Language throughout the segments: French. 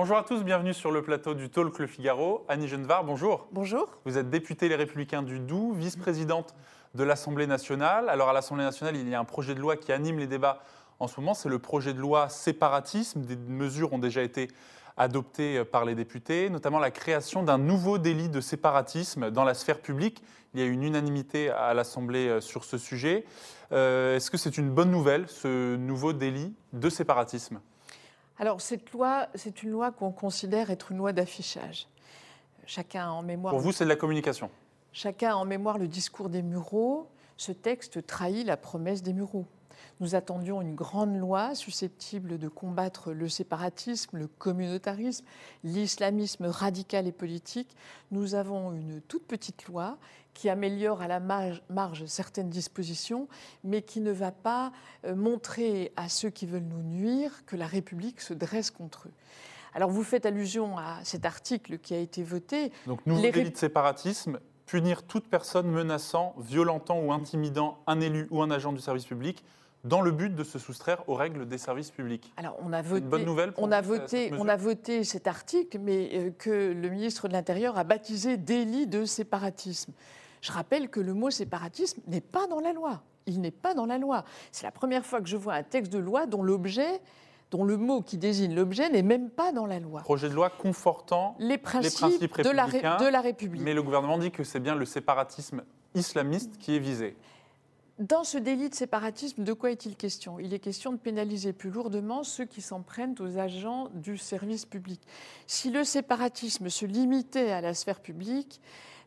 Bonjour à tous, bienvenue sur le plateau du Talk Le Figaro. Annie Genevard, bonjour. Bonjour. Vous êtes députée Les Républicains du Doubs, vice-présidente de l'Assemblée nationale. Alors à l'Assemblée nationale, il y a un projet de loi qui anime les débats en ce moment, c'est le projet de loi séparatisme. Des mesures ont déjà été adoptées par les députés, notamment la création d'un nouveau délit de séparatisme dans la sphère publique. Il y a une unanimité à l'Assemblée sur ce sujet. Euh, Est-ce que c'est une bonne nouvelle, ce nouveau délit de séparatisme? Alors, cette loi, c'est une loi qu'on considère être une loi d'affichage. Chacun a en mémoire. Pour vous, c'est de la communication Chacun a en mémoire le discours des Mureaux. Ce texte trahit la promesse des Mureaux. Nous attendions une grande loi susceptible de combattre le séparatisme, le communautarisme, l'islamisme radical et politique. Nous avons une toute petite loi qui améliore à la marge, certaines dispositions, mais qui ne va pas euh, montrer à ceux qui veulent nous nuire que la République se dresse contre eux. Alors vous faites allusion à cet article qui a été voté. Donc, nouveau Les délit de séparatisme, punir toute personne menaçant, violentant ou intimidant un élu ou un agent du service public dans le but de se soustraire aux règles des services publics. Alors, on a voté, bonne nouvelle pour on a voté, on a voté cet article, mais euh, que le ministre de l'Intérieur a baptisé délit de séparatisme. Je rappelle que le mot séparatisme n'est pas dans la loi. Il n'est pas dans la loi. C'est la première fois que je vois un texte de loi dont l'objet, dont le mot qui désigne l'objet n'est même pas dans la loi. Projet de loi confortant, Les principes, principes de, la, Ré- républicains, de la République. mais le gouvernement dit que c'est bien le séparatisme islamiste qui est visé. Dans ce délit de séparatisme, de quoi est-il question? Il est question de pénaliser plus lourdement ceux qui s'en prennent aux agents du service public. Si le séparatisme se limitait à la sphère publique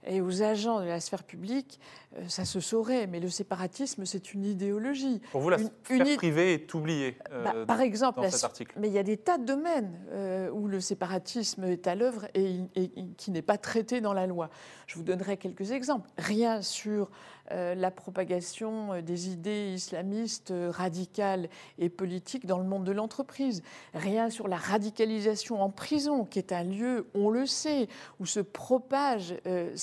et aux agents de la sphère publique, euh, ça se saurait. Mais le séparatisme, c'est une idéologie. Pour vous, la Une- sphère une privée est oubliée euh, Bah, par exemple, dans la- cet article. mais il y a des tas de domaines euh, où le séparatisme est à l'œuvre et, il- et- et qui n'est pas traité dans la loi. Je vous donnerai quelques exemples. Rien sur la propagation des idées islamistes radicales et politiques dans le monde de l'entreprise. Rien sur la radicalisation en prison, qui est un lieu, on le sait, où se propagent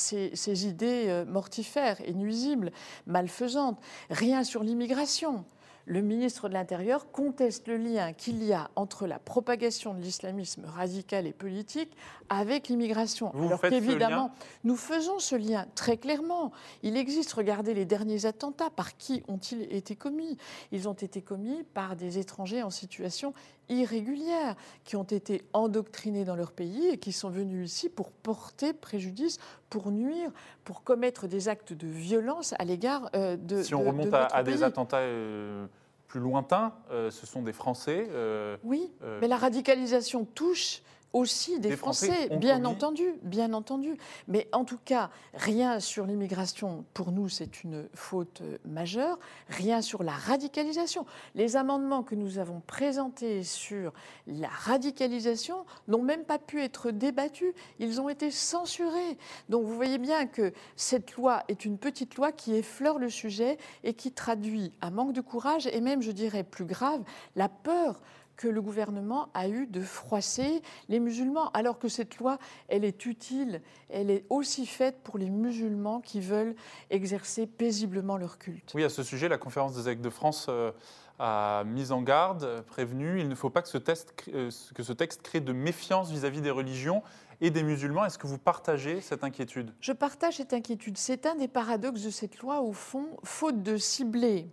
ces, ces idées euh, mortifères et nuisibles, malfaisantes. Rien sur l'immigration. Le ministre de l'Intérieur conteste le lien qu'il y a entre la propagation de l'islamisme radical et politique avec l'immigration. Alors qu'évidemment, nous faisons ce lien très clairement. Il existe, regardez les derniers attentats, par qui ont-ils été commis? Ils ont été commis par des étrangers en situation irrégulière, qui ont été endoctrinés dans leur pays et qui sont venus ici pour porter préjudice, pour nuire, pour commettre des actes de violence à l'égard euh, de Si on de- remonte de à, notre à des attentats euh, plus lointains, euh, ce sont des Français. euh, Oui, euh, mais la radicalisation touche aussi des, Des Français Français, bien entendu, bien entendu. Mais en tout cas, rien sur l'immigration, pour nous, c'est une faute euh, majeure. Rien sur la radicalisation. Les amendements que nous avons présentés sur la radicalisation n'ont même pas pu être débattus. Ils ont été censurés. Donc vous voyez bien que cette loi est une petite loi qui effleure le sujet et qui traduit un manque de courage et même, je dirais, plus grave, la peur que le gouvernement a eu de froisser les musulmans, alors que cette loi, elle est utile, elle est aussi faite pour les musulmans qui veulent exercer paisiblement leur culte. Oui, à ce sujet, la conférence des évêques de France euh, a mis en garde, prévenu, il ne faut pas que ce, test crée- euh, que ce texte crée de méfiance vis-à-vis des religions et des musulmans. Est-ce que vous partagez cette inquiétude? Je partage cette inquiétude. C'est un des paradoxes de cette loi, au fond, faute de cibler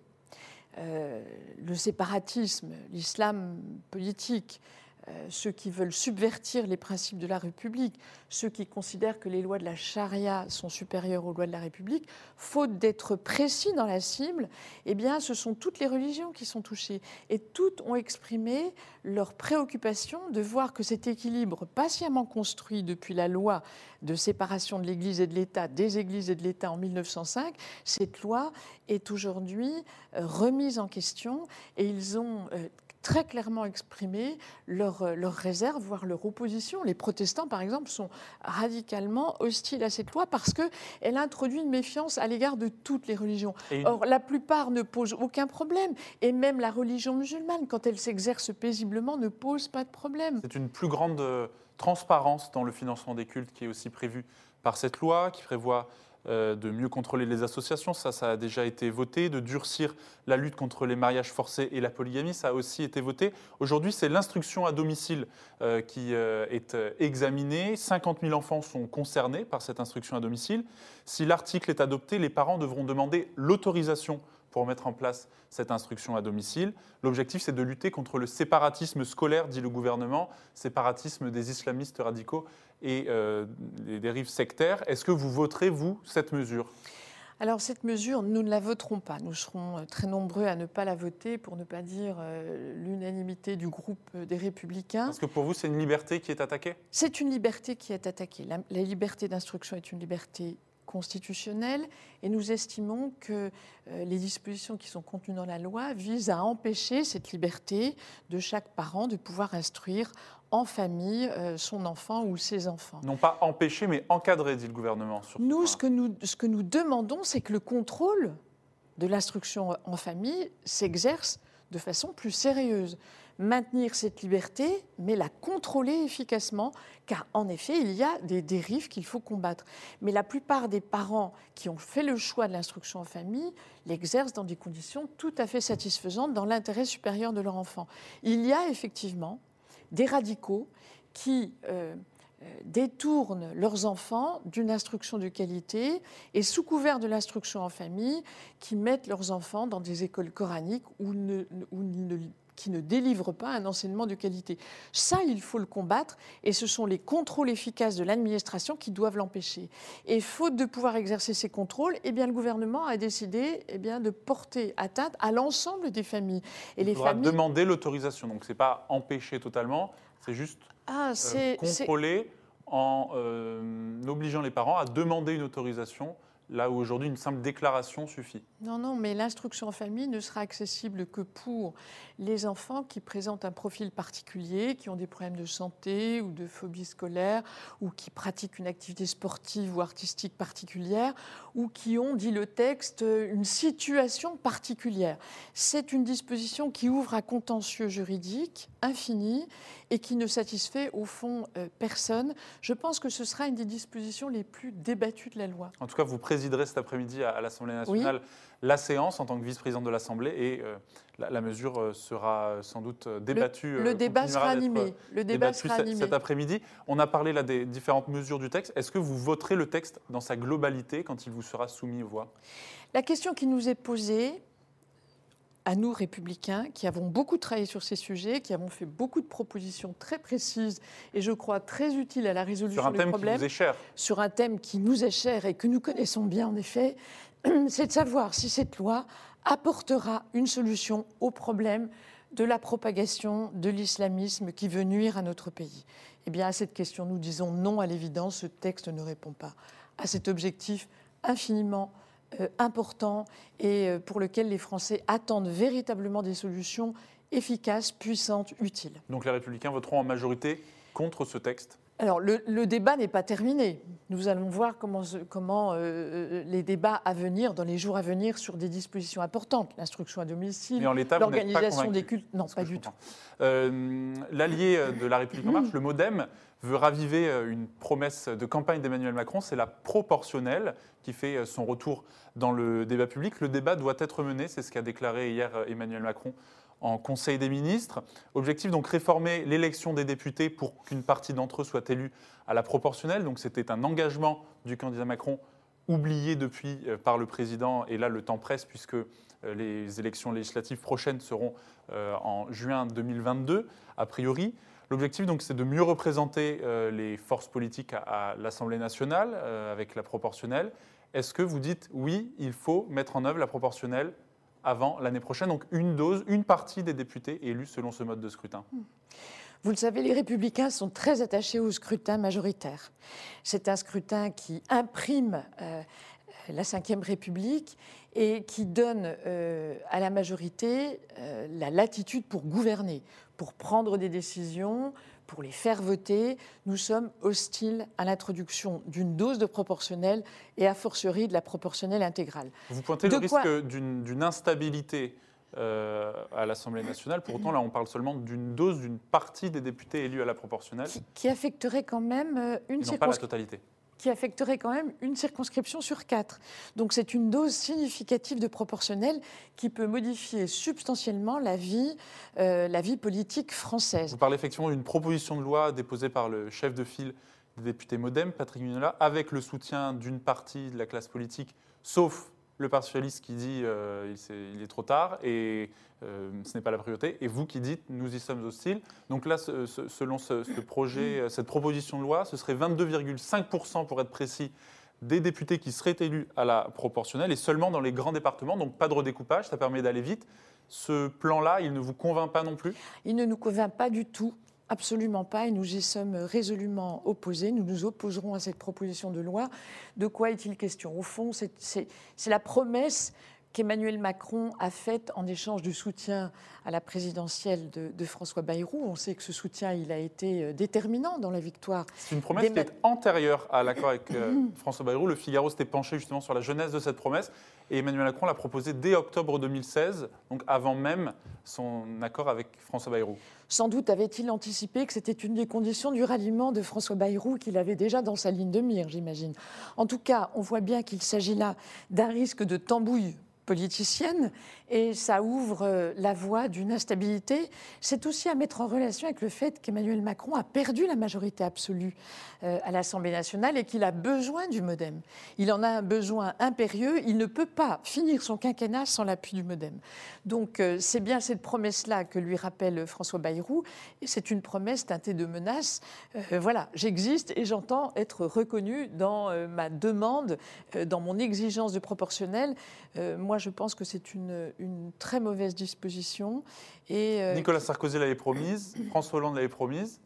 le séparatisme, l'islam politique, euh, ceux qui veulent subvertir les principes de la République, ceux qui considèrent que les lois de la charia sont supérieures aux lois de la République, faute d'être précis dans la cible, eh bien, ce sont toutes les religions qui sont touchées. Et toutes ont exprimé leur préoccupation de voir que cet équilibre patiemment construit depuis la loi de séparation de l'Église et de l'État, des Églises et de l'État en 1905, cette loi est aujourd'hui euh, remise en question et ils ont euh, très clairement exprimé leur, euh, leur réserve, voire leur opposition. Les protestants, par exemple, sont radicalement hostiles à cette loi parce qu'elle introduit une méfiance à l'égard de toutes les religions. Une- Or, la plupart ne posent aucun problème. Et même la religion musulmane, quand elle s'exerce paisiblement, ne pose pas de problème. C'est une plus grande euh, transparence dans le financement des cultes qui est aussi prévue par cette loi, qui prévoit de mieux contrôler les associations, ça, ça a déjà été voté, de durcir la lutte contre les mariages forcés et la polygamie, ça a aussi été voté. Aujourd'hui, c'est l'instruction à domicile euh, qui euh, est examinée. 50 000 enfants sont concernés par cette instruction à domicile. Si l'article est adopté, les parents devront demander l'autorisation pour mettre en place cette instruction à domicile. L'objectif, c'est de lutter contre le séparatisme scolaire, dit le gouvernement, séparatisme des islamistes radicaux et euh, des dérives sectaires. Est-ce que vous voterez, vous, cette mesure? Alors cette mesure, nous ne la voterons pas. Nous serons euh, très nombreux à ne pas la voter, pour ne pas dire euh, l'unanimité du groupe des Républicains. Parce que pour vous, c'est une liberté qui est attaquée? C'est une liberté qui est attaquée. La, la liberté d'instruction est une liberté constitutionnelle et nous estimons que euh, les dispositions qui sont contenues dans la loi visent à empêcher cette liberté de chaque parent de pouvoir instruire en famille euh, son enfant ou ses enfants. Non pas empêcher, mais encadrer, dit le gouvernement. nous, ce que nous, ce que nous demandons, c'est que le contrôle de l'instruction en famille s'exerce de façon plus sérieuse maintenir cette liberté, mais la contrôler efficacement, car en effet, il y a des dérives qu'il faut combattre. Mais la plupart des parents qui ont fait le choix de l'instruction en famille l'exercent dans des conditions tout à fait satisfaisantes dans l'intérêt supérieur de leur enfant. Il y a effectivement des radicaux qui... Euh, euh, détournent leurs enfants d'une instruction de qualité et sous couvert de l'instruction en famille, qui mettent leurs enfants dans des écoles coraniques où, ne, qui ne délivrent pas un enseignement de qualité. Ça, il faut le combattre et ce sont les contrôles efficaces de l'administration qui doivent l'empêcher. Et faute de pouvoir exercer ces contrôles, eh bien, le gouvernement a décidé eh bien, de porter atteinte à l'ensemble des familles. Et il les faudra familles... demander l'autorisation. Donc, ce n'est pas empêcher totalement, c'est juste ah, euh, contrôler en euh, obligeant les parents à demander une autorisation là où aujourd'hui une simple déclaration suffit. Non, non, mais l'instruction en famille ne sera accessible que pour les enfants qui présentent un profil particulier, qui ont des problèmes de santé ou de phobie scolaire, ou qui pratiquent une activité sportive ou artistique particulière, ou qui ont, dit le texte, une situation particulière. C'est une disposition qui ouvre un contentieux juridique infini et qui ne satisfait au fond euh, personne. Je pense que ce sera une des dispositions les plus débattues de la loi. En tout cas, vous présiderez cet après-midi à, l'Assemblée nationale la séance en tant que vice-présidente de l'Assemblée et euh, la, mesure euh, sera sans doute débattue. Le, débat sera animé. Le débat sera animé. Cet après-midi, on a parlé là des différentes mesures du texte. Est-ce que vous voterez le texte dans sa globalité quand il vous sera soumis aux voix? La question qui nous est posée, à nous, républicains, qui avons beaucoup travaillé sur ces sujets, qui avons fait beaucoup de propositions très précises et je crois très utiles à la résolution des problèmes. Sur un thème qui cher. Sur un thème qui nous est cher et que nous connaissons bien, en effet, c'est de savoir si cette loi apportera une solution au problème de la propagation de l'islamisme qui veut nuire à notre pays. Eh bien, à cette question, nous disons non à l'évidence, ce texte ne répond pas à cet objectif infiniment important et euh, pour lequel les Français attendent véritablement des solutions efficaces, puissantes, utiles. Donc les Républicains voteront en majorité contre ce texte alors, le, débat n'est pas terminé. Nous allons voir comment, comment euh, les débats à venir, dans les jours à venir, sur des dispositions importantes, l'instruction à domicile, l'organisation des cultes. Non, pas du tout. L'allié de la République en marche, le MoDem, veut raviver euh, une promesse de campagne d'Emmanuel Macron, c'est la proportionnelle qui fait euh, son retour dans le débat public. Le débat doit être mené, c'est ce qu'a déclaré hier euh, Emmanuel Macron en Conseil des ministres. Objectif donc réformer l'élection des députés pour qu'une partie d'entre eux soit élue à la proportionnelle. Donc c'était un engagement du candidat Macron oublié depuis par le président et là le temps presse puisque les élections législatives prochaines seront en juin 2022 a priori. L'objectif, donc, c'est de mieux représenter euh, les forces politiques à, l'Assemblée nationale euh, avec la proportionnelle. Est-ce que vous dites oui, il faut mettre en œuvre la proportionnelle avant l'année prochaine Donc, une dose, une partie des députés élus selon ce mode de scrutin. Vous le savez, les républicains sont très attachés au scrutin majoritaire. C'est un scrutin qui imprime euh, la Ve République et qui donne à la majorité la latitude pour gouverner, pour prendre des décisions, pour les faire voter. Nous sommes hostiles à l'introduction d'une dose de proportionnelle et a fortiori de la proportionnelle intégrale. Vous pointez le risque d'une instabilité euh, à l'Assemblée nationale. Pour autant, là, on parle seulement d'une dose d'une partie des députés élus à la proportionnelle. Qui, affecterait quand même euh, une circonscription. pas la totalité. Qui affecterait quand même une circonscription sur quatre. Donc c'est une dose significative de proportionnel qui peut modifier substantiellement la vie, euh, la vie politique française. Vous parlez effectivement d'une proposition de loi déposée par le chef de file des députés Modem, Patrick Mignola, avec le soutien d'une partie de la classe politique, sauf le Parti socialiste qui dit euh, il, est, trop tard et euh, ce n'est pas la priorité, et vous qui dites nous y sommes hostiles. Donc là, selon ce, projet, euh, cette proposition de loi, ce serait 22,5% pour être précis des députés qui seraient élus à la proportionnelle et seulement dans les grands départements, donc pas de redécoupage, ça permet d'aller vite. Ce plan-là, il ne vous convainc pas non plus? Il ne nous convainc pas du tout. Absolument pas, et nous y sommes résolument opposés. Nous nous opposerons à cette proposition de loi. De quoi est-il question? Au fond, c'est la promesse qu'Emmanuel Macron a faite en échange du soutien à la présidentielle de, François Bayrou. On sait que ce soutien, il a été euh, déterminant dans la victoire. C'est une promesse qui est antérieure à l'accord avec euh, François Bayrou. Le Figaro s'était penché justement sur la jeunesse de cette promesse. Et Emmanuel Macron l'a proposé dès octobre 2016, donc avant même son accord avec François Bayrou. Sans doute avait-il anticipé que c'était une des conditions du ralliement de François Bayrou qu'il avait déjà dans sa ligne de mire, j'imagine. En tout cas, on voit bien qu'il s'agit là d'un risque de tambouille politicienne et ça ouvre euh, la voie d'une instabilité. C'est aussi à mettre en relation avec le fait qu'Emmanuel Macron a perdu la majorité absolue euh, à l'Assemblée nationale et qu'il a besoin du modem. Il en a un besoin impérieux. Il ne peut pas finir son quinquennat sans l'appui du modem. Donc euh, c'est bien cette promesse-là que lui rappelle François Bayrou c'est une promesse teintée de menace. voilà, j'existe et j'entends être reconnu dans ma demande, dans mon exigence de proportionnel. Je pense que c'est une une très mauvaise disposition. Et, euh, Nicolas Sarkozy l'avait promise, François Hollande l'avait promise.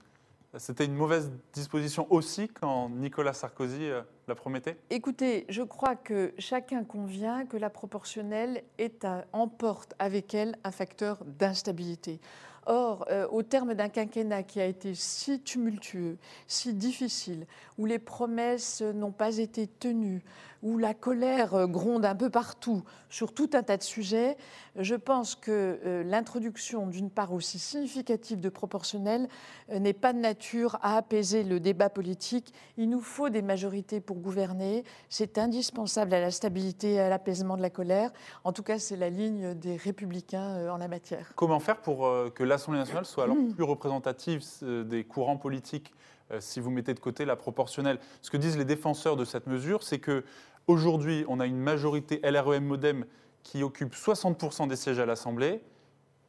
C'était une mauvaise disposition aussi quand Nicolas Sarkozy euh, la promettait? Écoutez, je crois que chacun convient que la proportionnelle est emporte avec elle un facteur d'instabilité. Or, euh, au terme d'un quinquennat qui a été si tumultueux, si difficile, où les promesses n'ont pas été tenues, où la colère euh, gronde un peu partout sur tout un tas de sujets, je pense que euh, l'introduction d'une part aussi significative de proportionnel n'est pas de nature à apaiser le débat politique. Il nous faut des majorités pour gouverner. C'est indispensable à la stabilité et à l'apaisement de la colère. En tout cas, c'est la ligne des républicains en la matière. Comment faire pour que l'Assemblée nationale soit alors plus représentative euh, des courants politiques euh, si vous mettez de côté la proportionnelle. Ce que disent les défenseurs de cette mesure, c'est que aujourd'hui, on a une majorité LREM Modem qui occupe 60% des sièges à l'Assemblée,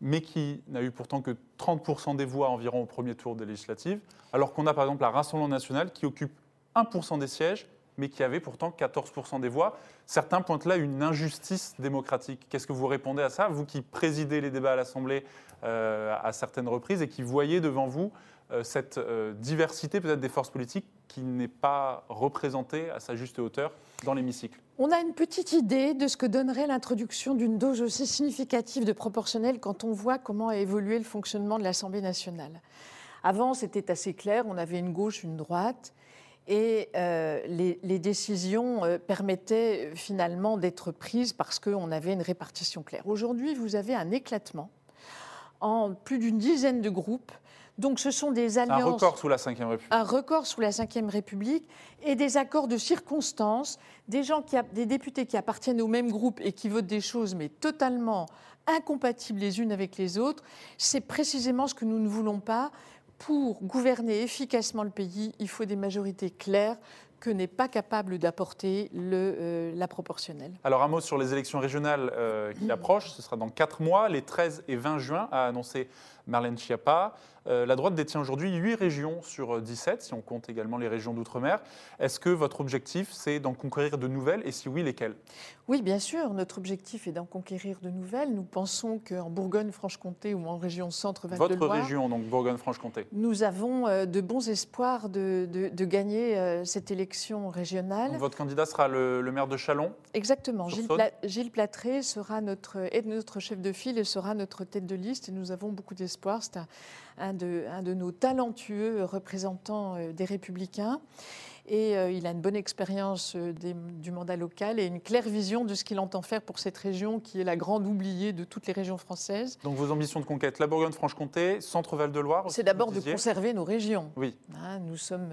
mais qui n'a eu pourtant que 30% des voix environ au premier tour des législatives, alors qu'on a par exemple la Rassemblement national qui occupe 1% des sièges mais qui avait pourtant 14% des voix. Certains pointent là une injustice démocratique. Qu'est-ce que vous répondez à ça, vous qui présidez les débats à l'Assemblée euh, à certaines reprises et qui voyez devant vous euh, cette euh, diversité peut-être des forces politiques qui n'est pas représentée à sa juste hauteur dans l'hémicycle? On a une petite idée de ce que donnerait l'introduction d'une dose aussi significative de proportionnel quand on voit comment a évolué le fonctionnement de l'Assemblée nationale. Avant, c'était assez clair, on avait une gauche, une droite et euh, les, décisions euh, permettaient finalement d'être prises parce qu'on avait une répartition claire. Aujourd'hui, vous avez un éclatement en plus d'une dizaine de groupes. Donc ce sont des alliances... Un record sous la Ve République. Un record sous la Ve République et des accords de circonstances, des, gens qui des députés qui appartiennent au même groupe et qui votent des choses mais totalement incompatibles les unes avec les autres. C'est précisément ce que nous ne voulons pas pour gouverner efficacement le pays, il faut des majorités claires que n'est pas capable d'apporter euh, la proportionnelle. Alors un mot sur les élections régionales euh, qui approchent, ce sera dans quatre mois, les 13 et 20 juin, a annoncé Marlène Schiappa. Euh, la droite détient aujourd'hui 8 régions sur 17, si on compte également les régions d'outre-mer. Est-ce que votre objectif, c'est d'en conquérir de nouvelles? Et si oui, lesquelles? Oui, bien sûr. Notre objectif est d'en conquérir de nouvelles. Nous pensons qu'en Bourgogne-Franche-Comté ou en région centre-Val de Votre région, donc Bourgogne-Franche-Comté. Nous avons euh, de bons espoirs de, gagner euh, cette élection régionale. votre candidat sera le, maire de Chalon? Exactement. Gilles, Gilles, Platré sera notre, est notre chef de file et sera notre tête de liste. Et nous avons beaucoup d'espoir. C'est un un de, nos talentueux représentants euh, des Républicains. Et euh, il a une bonne expérience euh, du mandat local et une claire vision de ce qu'il entend faire pour cette région qui est la grande oubliée de toutes les régions françaises. Donc vos ambitions de conquête, la Bourgogne-Franche-Comté, Centre-Val de Loire C'est d'abord de conserver nos régions. Oui. Hein, nous sommes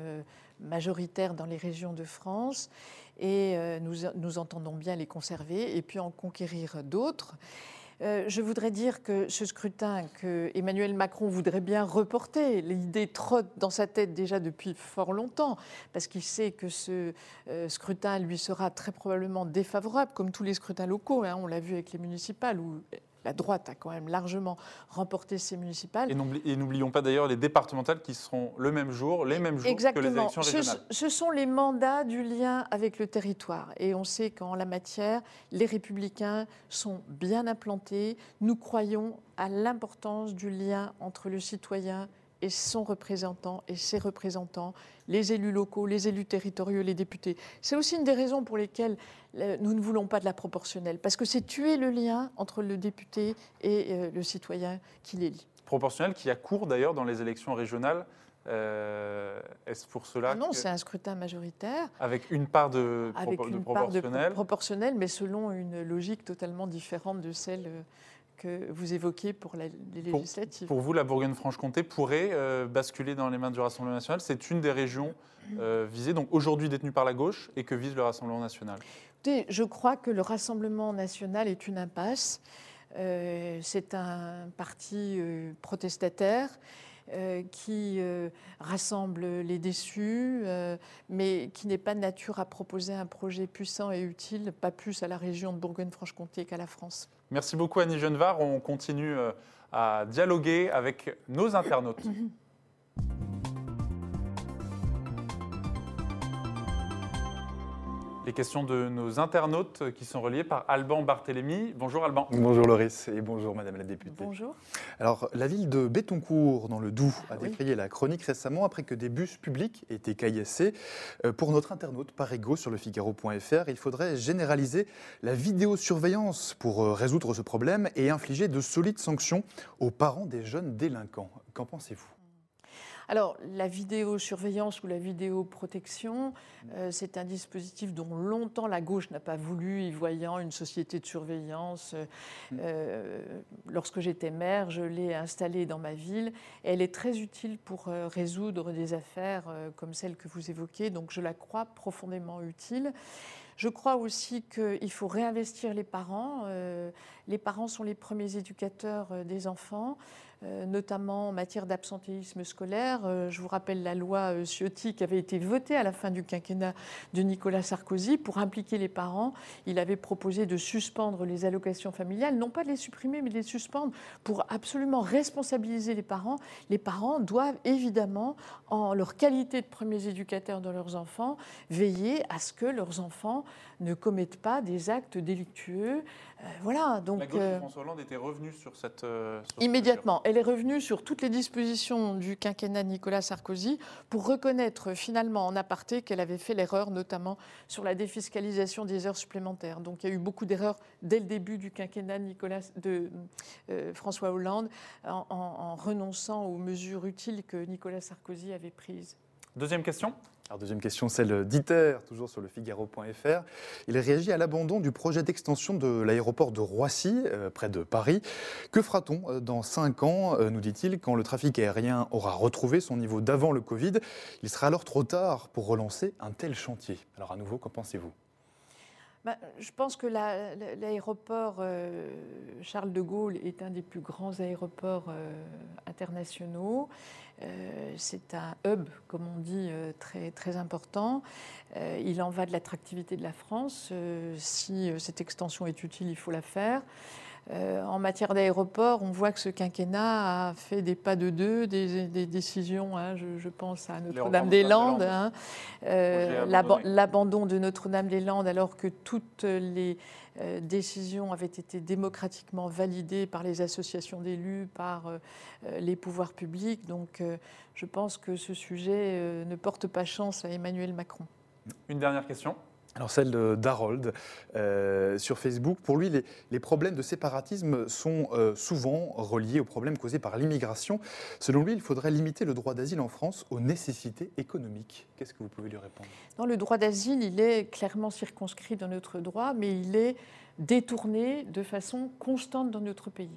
majoritaires dans les régions de France et nous, nous entendons bien les conserver et puis en conquérir d'autres. Euh, je voudrais dire que ce scrutin que Emmanuel Macron voudrait bien reporter, l'idée trotte dans sa tête déjà depuis fort longtemps, parce qu'il sait que ce euh, scrutin lui sera très probablement défavorable, comme tous les scrutins locaux. Hein. on l'a vu avec les municipales, où la droite a quand même largement remporté ces municipales. Et n'oublions pas d'ailleurs les départementales qui seront le même jour, les mêmes jours que les élections régionales. Ce, ce, sont les mandats du lien avec le territoire. Et on sait qu'en la matière, les républicains sont bien implantés. Nous croyons à l'importance du lien entre le citoyen et son représentant et ses représentants, les élus locaux, les élus territoriaux, les députés. C'est aussi une des raisons pour lesquelles euh, nous ne voulons pas de la proportionnelle, parce que c'est tuer le lien entre le député et euh, le citoyen qui l'élit. Proportionnelle qui a cours d'ailleurs dans les élections régionales. Euh, est-ce pour cela Non, c'est un scrutin majoritaire. Avec une part de, avec une proportionnelle. Part de proportionnelle, mais selon une logique totalement différente de celle que vous évoquez pour les législatives. Pour, vous, la Bourgogne-Franche-Comté pourrait euh, basculer dans les mains du Rassemblement national C'est une des régions euh, visées, donc aujourd'hui détenues par la gauche, et que vise le Rassemblement national Je crois que le Rassemblement national est une impasse. Euh, c'est un parti protestataire. Qui rassemble les déçus, mais qui n'est pas de nature à proposer un projet puissant et utile, pas plus à la région de Bourgogne-Franche-Comté qu'à la France. Merci beaucoup Annie Genevard. On continue euh, à dialoguer avec nos internautes. les questions de nos internautes qui sont reliées par Alban Barthélémy. Bonjour Alban. Bonjour Loris et bonjour Madame la députée. Bonjour. Alors, la ville de Bétoncourt, dans le Doubs, a décrié la chronique récemment après que des bus publics aient été caillassés. Euh, pour notre internaute Parigo sur le Figaro.fr, il faudrait généraliser la vidéosurveillance pour euh, résoudre ce problème et infliger de solides sanctions aux parents des jeunes délinquants. Qu'en pensez-vous? Alors, la vidéosurveillance ou la vidéoprotection, euh, c'est un dispositif dont longtemps la gauche n'a pas voulu, y voyant une société de surveillance. Euh, euh, lorsque j'étais maire, je l'ai installée dans ma ville. elle est très utile pour résoudre des affaires comme celles que vous évoquez, donc je la crois profondément utile. Je crois aussi qu'il faut réinvestir les parents. les parents sont les premiers éducateurs des enfants. Euh, notamment en matière d'absentéisme scolaire. Euh, je vous rappelle la loi euh, Ciotti qui avait été votée à la fin du quinquennat de Nicolas Sarkozy pour impliquer les parents. Il avait proposé de suspendre les allocations familiales, non pas de les supprimer, mais de les suspendre pour absolument responsabiliser les parents. Les parents doivent évidemment, en leur qualité de premiers éducateurs de leurs enfants, veiller à ce que leurs enfants ne commettent pas des actes délictueux. voilà. Donc, la gauche de François Hollande était revenue sur cette. immédiatement elle est revenue sur toutes les dispositions du quinquennat de Nicolas Sarkozy pour reconnaître finalement en aparté qu'elle avait fait l'erreur, notamment sur la défiscalisation des heures supplémentaires. Donc il y a eu beaucoup d'erreurs dès le début du quinquennat de, euh, François Hollande en renonçant aux mesures utiles que Nicolas Sarkozy avait prises. Deuxième question alors, deuxième question, celle d'ITER, toujours sur le Figaro.fr. Il réagit à l'abandon du projet d'extension de l'aéroport de Roissy, euh, près de Paris. Que fera-t-on euh, dans cinq ans, euh, nous dit-il, quand le trafic aérien aura retrouvé son niveau d'avant le Covid? Il sera alors trop tard pour relancer un tel chantier. Alors, à nouveau, qu'en pensez-vous? Bah, je pense que l'aéroport Charles de Gaulle est un des plus grands aéroports internationaux. Euh, c'est un hub, comme on dit, euh, très, très important. Euh, il en va de l'attractivité de la France. si cette extension est utile, il faut la faire. En matière d'aéroport, on voit que ce quinquennat a fait des pas de deux, des, décisions, hein, je, pense à Notre-Dame-des-Landes, hein. l'abandon de Notre-Dame-des-Landes alors que toutes les euh, décision avait été démocratiquement validée par les associations d'élus, par euh, euh, les pouvoirs publics. Donc je pense que ce sujet ne porte pas chance à Emmanuel Macron. Une dernière question alors celle d'Harold sur Facebook. Pour lui, les, problèmes de séparatisme sont souvent reliés aux problèmes causés par l'immigration. Selon lui, il faudrait limiter le droit d'asile en France aux nécessités économiques. Qu'est-ce que vous pouvez lui répondre? Non, le droit d'asile, il est clairement circonscrit dans notre droit, mais il est détourné de façon constante dans notre pays.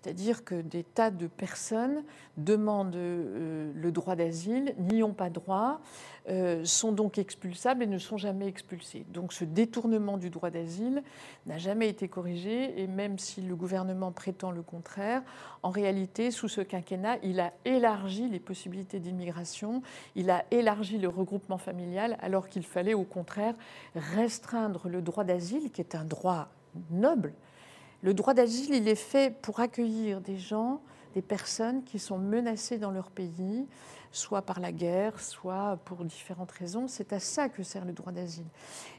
C'est-à-dire que des tas de personnes demandent euh, le droit d'asile, n'y ont pas droit, euh, sont donc expulsables et ne sont jamais expulsés. Donc ce détournement du droit d'asile n'a jamais été corrigé et même si le gouvernement prétend le contraire, en réalité, sous ce quinquennat, il a élargi les possibilités d'immigration, il a élargi le regroupement familial alors qu'il fallait au contraire restreindre le droit d'asile, qui est un droit noble le droit d'asile, il est fait pour accueillir des gens, des personnes qui sont menacées dans leur pays, soit par la guerre, soit pour différentes raisons. C'est à ça que sert le droit d'asile.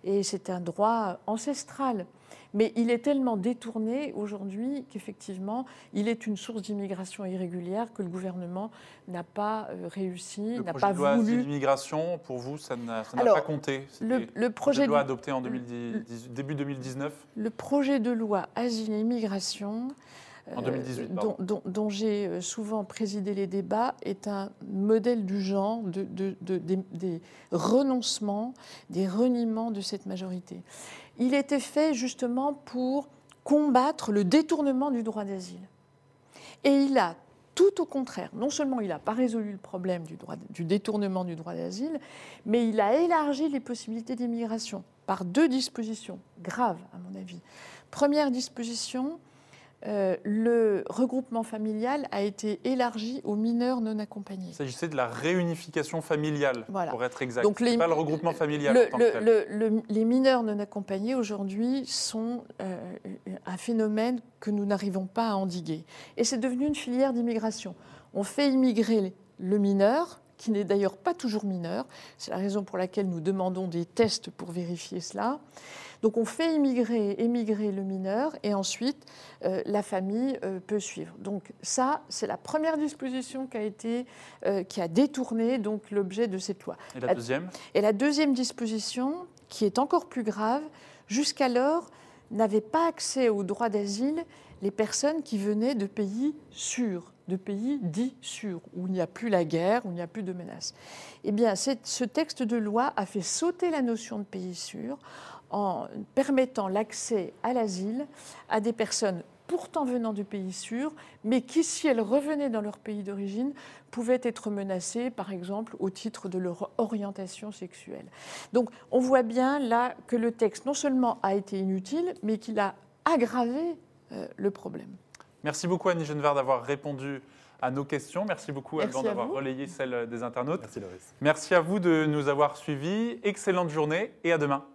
Et c'est un droit ancestral. Mais il est tellement détourné aujourd'hui qu'effectivement, il est une source d'immigration irrégulière que le gouvernement n'a pas euh, réussi, n'a pas loi voulu. L'immigration, pour vous, ça n'a pas compté? Le, projet de loi adopté en début 2019 Le projet de loi Asile et Immigration en 2018, dont, dont, j'ai euh, souvent présidé les débats, est un modèle du genre de, des renoncements, des reniements de cette majorité. Il était fait justement pour combattre le détournement du droit d'asile. Et il a tout au contraire, non seulement il n'a pas résolu le problème du, droit, du détournement du droit d'asile, mais il a élargi les possibilités d'immigration par deux dispositions graves, à mon avis. Première disposition, euh, le regroupement familial a été élargi aux mineurs non accompagnés. Il s'agissait de la réunification familiale, pour être exact. Donc les, pas le regroupement familial. les mineurs non accompagnés aujourd'hui sont euh, un phénomène que nous n'arrivons pas à endiguer. Et c'est devenu une filière d'immigration. On fait immigrer le mineur, qui n'est d'ailleurs pas toujours mineur. C'est la raison pour laquelle nous demandons des tests pour vérifier cela. Donc on fait immigrer, émigrer le mineur et ensuite euh, la famille euh, peut suivre. Donc ça, c'est la première disposition qui a été, euh, qui a détourné donc l'objet de cette loi. Et la deuxième? Et la deuxième disposition, qui est encore plus grave, jusqu'alors n'avaient pas accès au droit d'asile les personnes qui venaient de pays sûrs, de pays dits sûrs, où il n'y a plus la guerre, où il n'y a plus de menaces. Eh bien, ce texte de loi a fait sauter la notion de pays sûr en permettant l'accès à l'asile à des personnes pourtant venant du pays sûr, mais qui, si elles revenaient dans leur pays d'origine, pouvaient être menacées, par exemple, au titre de leur orientation sexuelle. Donc on voit bien là que le texte non seulement a été inutile, mais qu'il a aggravé euh, le problème. Merci beaucoup Annie Genevard d'avoir répondu à nos questions. Merci beaucoup Alban d'avoir relayé celles des internautes. Merci Loris. Merci à vous de nous avoir suivis. Excellente journée et à demain.